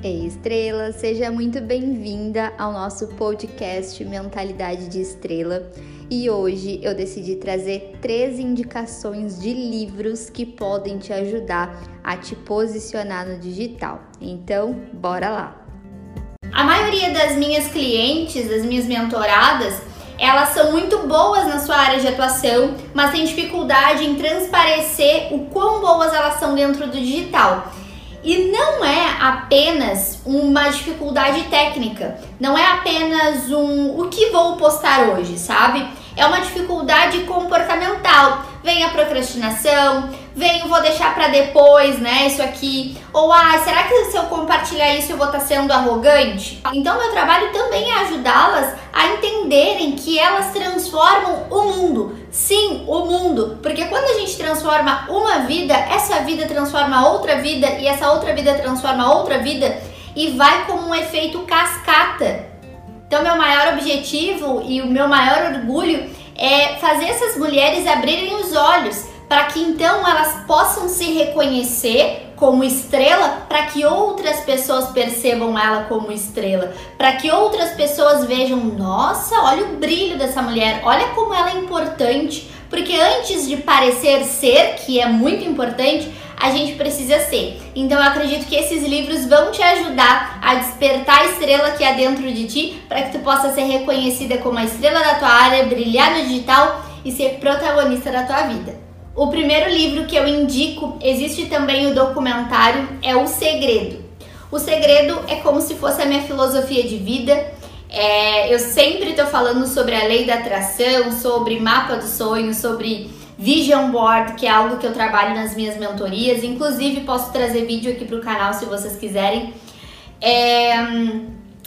Ei, Estrela, seja muito bem-vinda ao nosso podcast Mentalidade de Estrela. E hoje eu decidi trazer três indicações de livros que podem te ajudar a te posicionar no digital. Então, bora lá! A maioria das minhas clientes, das minhas mentoradas, elas são muito boas na sua área de atuação, mas têm dificuldade em transparecer o quão boas elas são dentro do digital. E não é apenas uma dificuldade técnica, não é apenas um o que vou postar hoje, sabe? É uma dificuldade comportamental. Vem a procrastinação, vem vou deixar para depois, né? Isso aqui. Ou ah, será que se eu compartilhar isso eu vou estar tá sendo arrogante? Então meu trabalho também é ajudá-las a entenderem que elas transformam o mundo. Sim, o mundo. Porque quando a gente transforma uma vida, essa vida transforma outra vida e essa outra vida transforma outra vida e vai como um efeito cascata. Então, meu maior objetivo e o meu maior orgulho é fazer essas mulheres abrirem os olhos para que então elas possam se reconhecer como estrela, para que outras pessoas percebam ela como estrela, para que outras pessoas vejam, nossa, olha o brilho dessa mulher, olha como ela é importante, porque antes de parecer ser, que é muito importante, a gente precisa ser. Então eu acredito que esses livros vão te ajudar a despertar a estrela que há dentro de ti, para que tu possa ser reconhecida como a estrela da tua área, brilhar no digital e ser protagonista da tua vida. O primeiro livro que eu indico, existe também o documentário, é O Segredo. O Segredo é como se fosse a minha filosofia de vida. É, eu sempre estou falando sobre a lei da atração, sobre mapa do sonho, sobre Vision Board, que é algo que eu trabalho nas minhas mentorias. Inclusive, posso trazer vídeo aqui para o canal se vocês quiserem. É,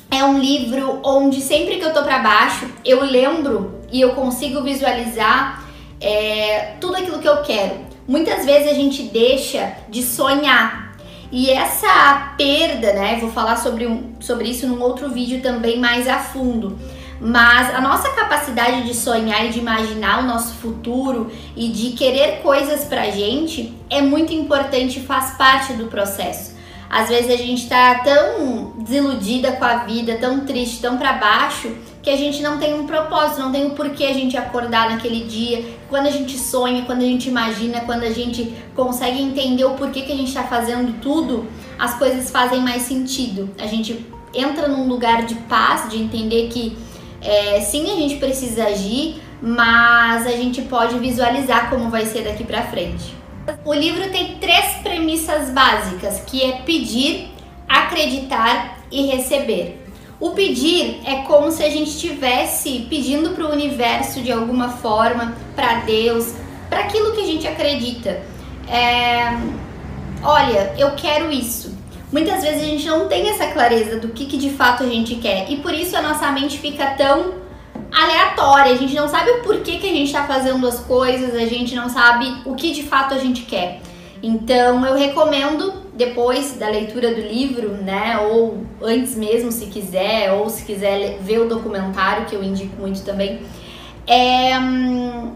é um livro onde sempre que eu tô para baixo, eu lembro e eu consigo visualizar é, tudo aquilo que eu quero. Muitas vezes a gente deixa de sonhar. E essa perda, né? Vou falar sobre, um, sobre isso num outro vídeo também mais a fundo mas a nossa capacidade de sonhar e de imaginar o nosso futuro e de querer coisas pra gente é muito importante e faz parte do processo. Às vezes a gente tá tão desiludida com a vida, tão triste, tão para baixo, que a gente não tem um propósito, não tem o um porquê a gente acordar naquele dia. Quando a gente sonha, quando a gente imagina, quando a gente consegue entender o porquê que a gente tá fazendo tudo, as coisas fazem mais sentido. A gente entra num lugar de paz, de entender que é, sim, a gente precisa agir, mas a gente pode visualizar como vai ser daqui para frente. O livro tem três premissas básicas, que é pedir, acreditar e receber. O pedir é como se a gente estivesse pedindo para o universo de alguma forma, para Deus, para aquilo que a gente acredita. É, olha, eu quero isso muitas vezes a gente não tem essa clareza do que, que de fato a gente quer e por isso a nossa mente fica tão aleatória, a gente não sabe o porquê que a gente está fazendo as coisas, a gente não sabe o que de fato a gente quer. Então eu recomendo depois da leitura do livro, né, ou antes mesmo se quiser, ou se quiser ver o documentário que eu indico muito também, é hum,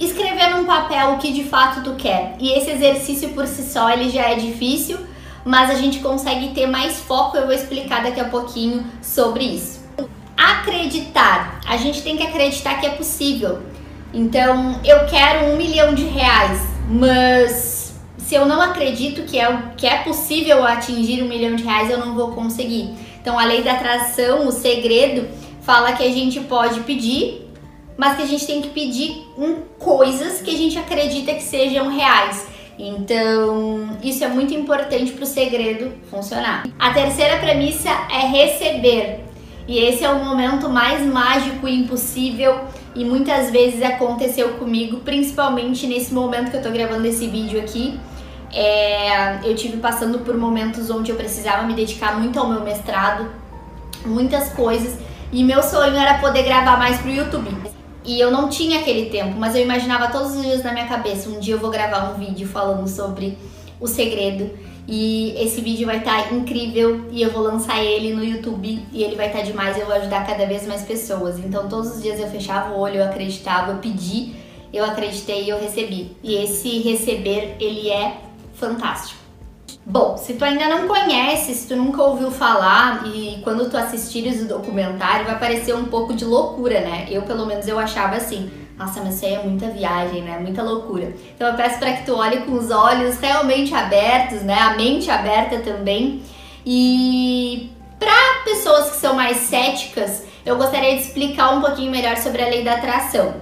escrever num papel o que de fato tu quer. E esse exercício por si só ele já é difícil, mas a gente consegue ter mais foco. Eu vou explicar daqui a pouquinho sobre isso. Acreditar. A gente tem que acreditar que é possível. Então, eu quero um milhão de reais, mas se eu não acredito que é, que é possível atingir um milhão de reais, eu não vou conseguir. Então, a lei da atração, o segredo, fala que a gente pode pedir, mas que a gente tem que pedir em coisas que a gente acredita que sejam reais. Então, isso é muito importante para o segredo funcionar. A terceira premissa é receber. E esse é o momento mais mágico e impossível e muitas vezes aconteceu comigo, principalmente nesse momento que eu tô gravando esse vídeo aqui. É, eu tive passando por momentos onde eu precisava me dedicar muito ao meu mestrado, muitas coisas, e meu sonho era poder gravar mais pro YouTube. E eu não tinha aquele tempo, mas eu imaginava todos os dias na minha cabeça: um dia eu vou gravar um vídeo falando sobre o segredo. E esse vídeo vai estar tá incrível e eu vou lançar ele no YouTube e ele vai estar tá demais eu vou ajudar cada vez mais pessoas. Então todos os dias eu fechava o olho, eu acreditava, eu pedi, eu acreditei e eu recebi. E esse receber, ele é fantástico. Bom, se tu ainda não conhece, se tu nunca ouviu falar e quando tu assistires o documentário vai parecer um pouco de loucura, né? Eu, pelo menos, eu achava assim, nossa, mas isso aí é muita viagem, né? Muita loucura. Então eu peço para que tu olhe com os olhos realmente abertos, né? A mente aberta também. E para pessoas que são mais céticas, eu gostaria de explicar um pouquinho melhor sobre a lei da atração,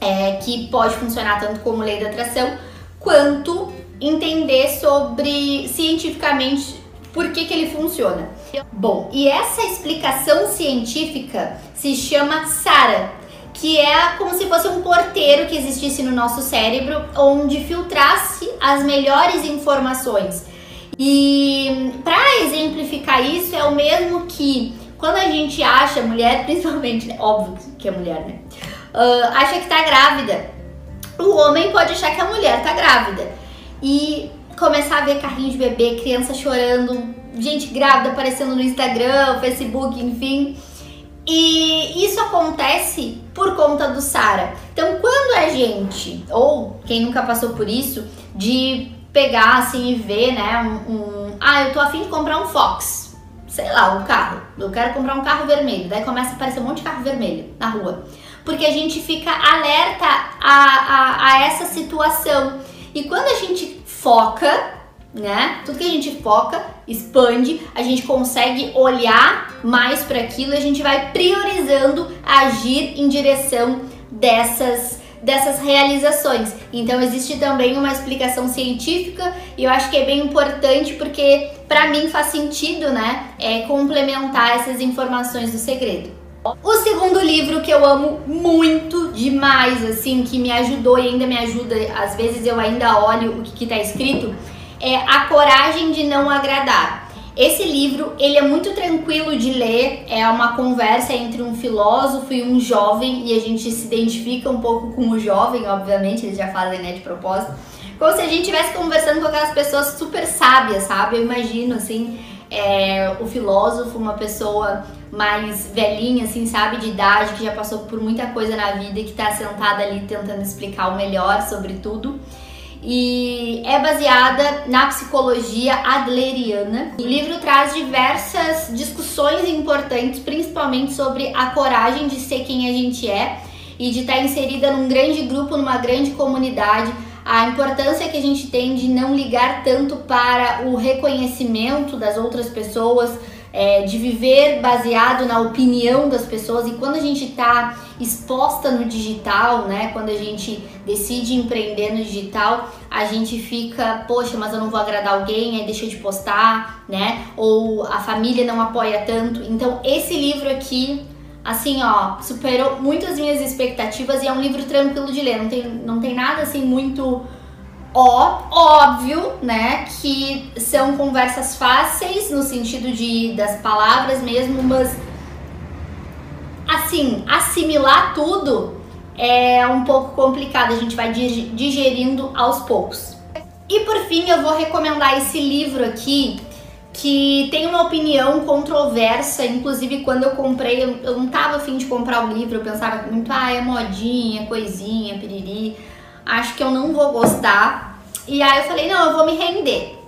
é, que pode funcionar tanto como lei da atração quanto entender sobre cientificamente por que, que ele funciona. Bom, e essa explicação científica se chama SARA, que é como se fosse um porteiro que existisse no nosso cérebro, onde filtrasse as melhores informações. E para exemplificar isso, é o mesmo que quando a gente acha, mulher principalmente, óbvio que é mulher, né? Uh, acha que tá grávida. O homem pode achar que a mulher tá grávida e começar a ver carrinho de bebê, criança chorando, gente grávida aparecendo no Instagram, Facebook, enfim. E isso acontece por conta do Sara. Então, quando a gente, ou quem nunca passou por isso, de pegar assim e ver, né, um, um ah, eu tô afim de comprar um Fox, sei lá, um carro. Eu quero comprar um carro vermelho. Daí começa a aparecer um monte de carro vermelho na rua. Porque a gente fica alerta a, a, a essa situação. E quando a gente foca, né? Tudo que a gente foca, expande, a gente consegue olhar mais para aquilo, a gente vai priorizando agir em direção dessas dessas realizações. Então existe também uma explicação científica e eu acho que é bem importante porque para mim faz sentido, né? É complementar essas informações do segredo. O segundo livro que eu amo muito demais, assim, que me ajudou e ainda me ajuda, às vezes eu ainda olho o que, está escrito, é A Coragem de Não Agradar. Esse livro, ele é muito tranquilo de ler, é uma conversa entre um filósofo e um jovem, e a gente se identifica um pouco com o jovem, obviamente, eles já fazem, né, de propósito. Como se a gente estivesse conversando com aquelas pessoas super sábias, sabe? Eu imagino, assim, é, o filósofo, uma pessoa mais velhinha, assim, sabe, de idade, que já passou por muita coisa na vida e que tá sentada ali tentando explicar o melhor sobre tudo. E é baseada na psicologia adleriana. O livro traz diversas discussões importantes, principalmente sobre a coragem de ser quem a gente é e de estar tá inserida num grande grupo, numa grande comunidade a importância que a gente tem de não ligar tanto para o reconhecimento das outras pessoas, é, de viver baseado na opinião das pessoas e quando a gente está exposta no digital, né? Quando a gente decide empreender no digital, a gente fica, poxa, mas eu não vou agradar alguém, aí deixa de postar, né? Ou a família não apoia tanto. Então, esse livro aqui assim, ó, superou muito as minhas expectativas e é um livro tranquilo de ler, não tem, não tem nada assim muito ó, óbvio, né, que são conversas fáceis no sentido de das palavras mesmo, mas assim, assimilar tudo é um pouco complicado, a gente vai digerindo aos poucos. E por fim, eu vou recomendar esse livro aqui, que tem uma opinião controversa, inclusive quando eu comprei, eu, não tava afim de comprar o livro, eu pensava muito, ah, é modinha, coisinha, piriri, acho que eu não vou gostar. E aí eu falei, não, eu vou me render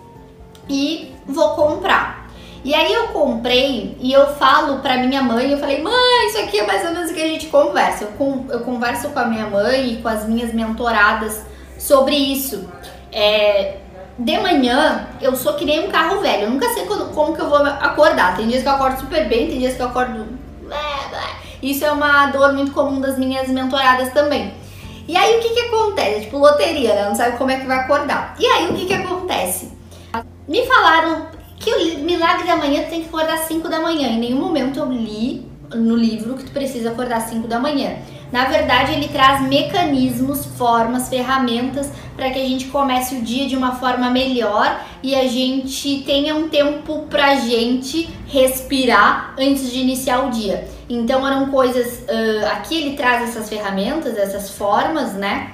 e vou comprar. E aí eu comprei e eu falo pra minha mãe, eu falei, mãe, isso aqui é mais ou menos o que a gente conversa. Eu, eu converso com a minha mãe e com as minhas mentoradas sobre isso. É, de manhã eu sou que nem um carro velho. Eu nunca sei quando, como que eu vou acordar. Tem dias que eu acordo super bem, tem dias que eu acordo. Isso é uma dor muito comum das minhas mentoradas também. E aí o que que acontece? Tipo loteria, né? Não sabe como é que vai acordar. E aí o que que acontece? Me falaram que o milagre da manhã tem que acordar às 5 da manhã. Em nenhum momento eu li no livro que tu precisa acordar às 5 da manhã. Na verdade, ele traz mecanismos, formas, ferramentas para que a gente comece o dia de uma forma melhor e a gente tenha um tempo pra gente respirar antes de iniciar o dia. Então eram coisas. Uh, aqui ele traz essas ferramentas, essas formas, né?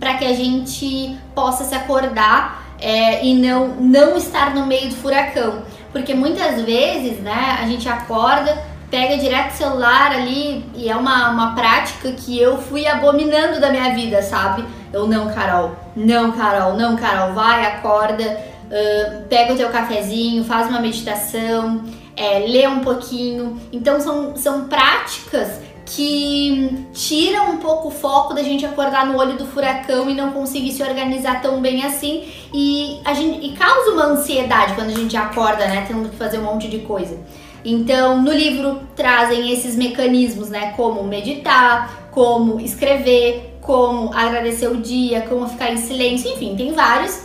Para que a gente possa se acordar é, e não, não estar no meio do furacão. Porque muitas vezes, né, a gente acorda pega direto o celular ali e é uma, uma prática que eu fui abominando da minha vida, sabe? Eu não, Carol. Não, Carol, não, Carol, vai, acorda, uh, pega o teu cafezinho, faz uma meditação, é, lê um pouquinho. Então são, são práticas que tiram um pouco o foco da gente acordar no olho do furacão e não conseguir se organizar tão bem assim e a gente e causa uma ansiedade quando a gente acorda, né, tendo que fazer um monte de coisa. Então, no livro trazem esses mecanismos, né, como meditar, como escrever, como agradecer o dia, como ficar em silêncio, enfim, tem vários.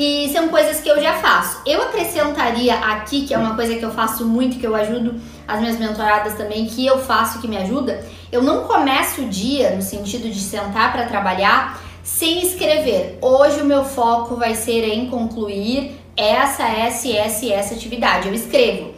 E são coisas que eu já faço. Eu acrescentaria aqui, que é uma coisa que eu faço muito, que eu ajudo as minhas mentoradas também, que eu faço que me ajuda. Eu não começo o dia no sentido de sentar para trabalhar sem escrever. Hoje o meu foco vai ser em concluir essa, essa, essa essa atividade. Eu escrevo.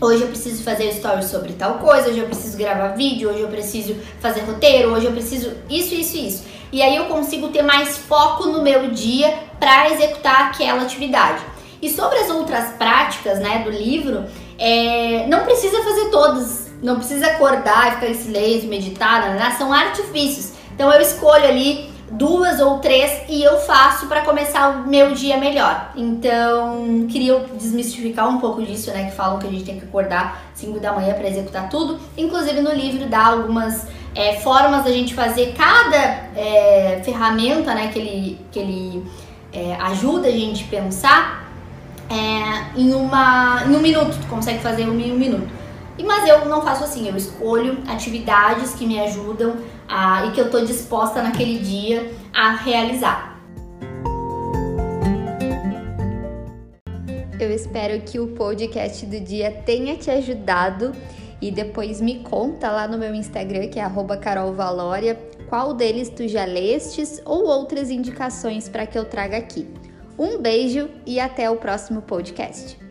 Hoje eu preciso fazer stories sobre tal coisa, hoje eu preciso gravar vídeo, hoje eu preciso fazer roteiro, hoje eu preciso isso, isso isso. E aí eu consigo ter mais foco no meu dia para executar aquela atividade. E sobre as outras práticas, né, do livro, é, não precisa fazer todas, não precisa acordar e ficar em silêncio, meditar, né, são artifícios. Então eu escolho ali duas ou três e eu faço para começar o meu dia melhor. Então, queria desmistificar um pouco disso, né? Que falam que a gente tem que acordar 5 da manhã para executar tudo. Inclusive no livro dá algumas é, formas da gente fazer cada é, ferramenta, né? Que ele, que ele é, ajuda a gente a pensar é, em, uma, em um minuto. Tu consegue fazer em um minuto. Mas eu não faço assim, eu escolho atividades que me ajudam a, e que eu estou disposta naquele dia a realizar. Eu espero que o podcast do dia tenha te ajudado e depois me conta lá no meu Instagram, que é carolvalória, qual deles tu já lestes ou outras indicações para que eu traga aqui. Um beijo e até o próximo podcast.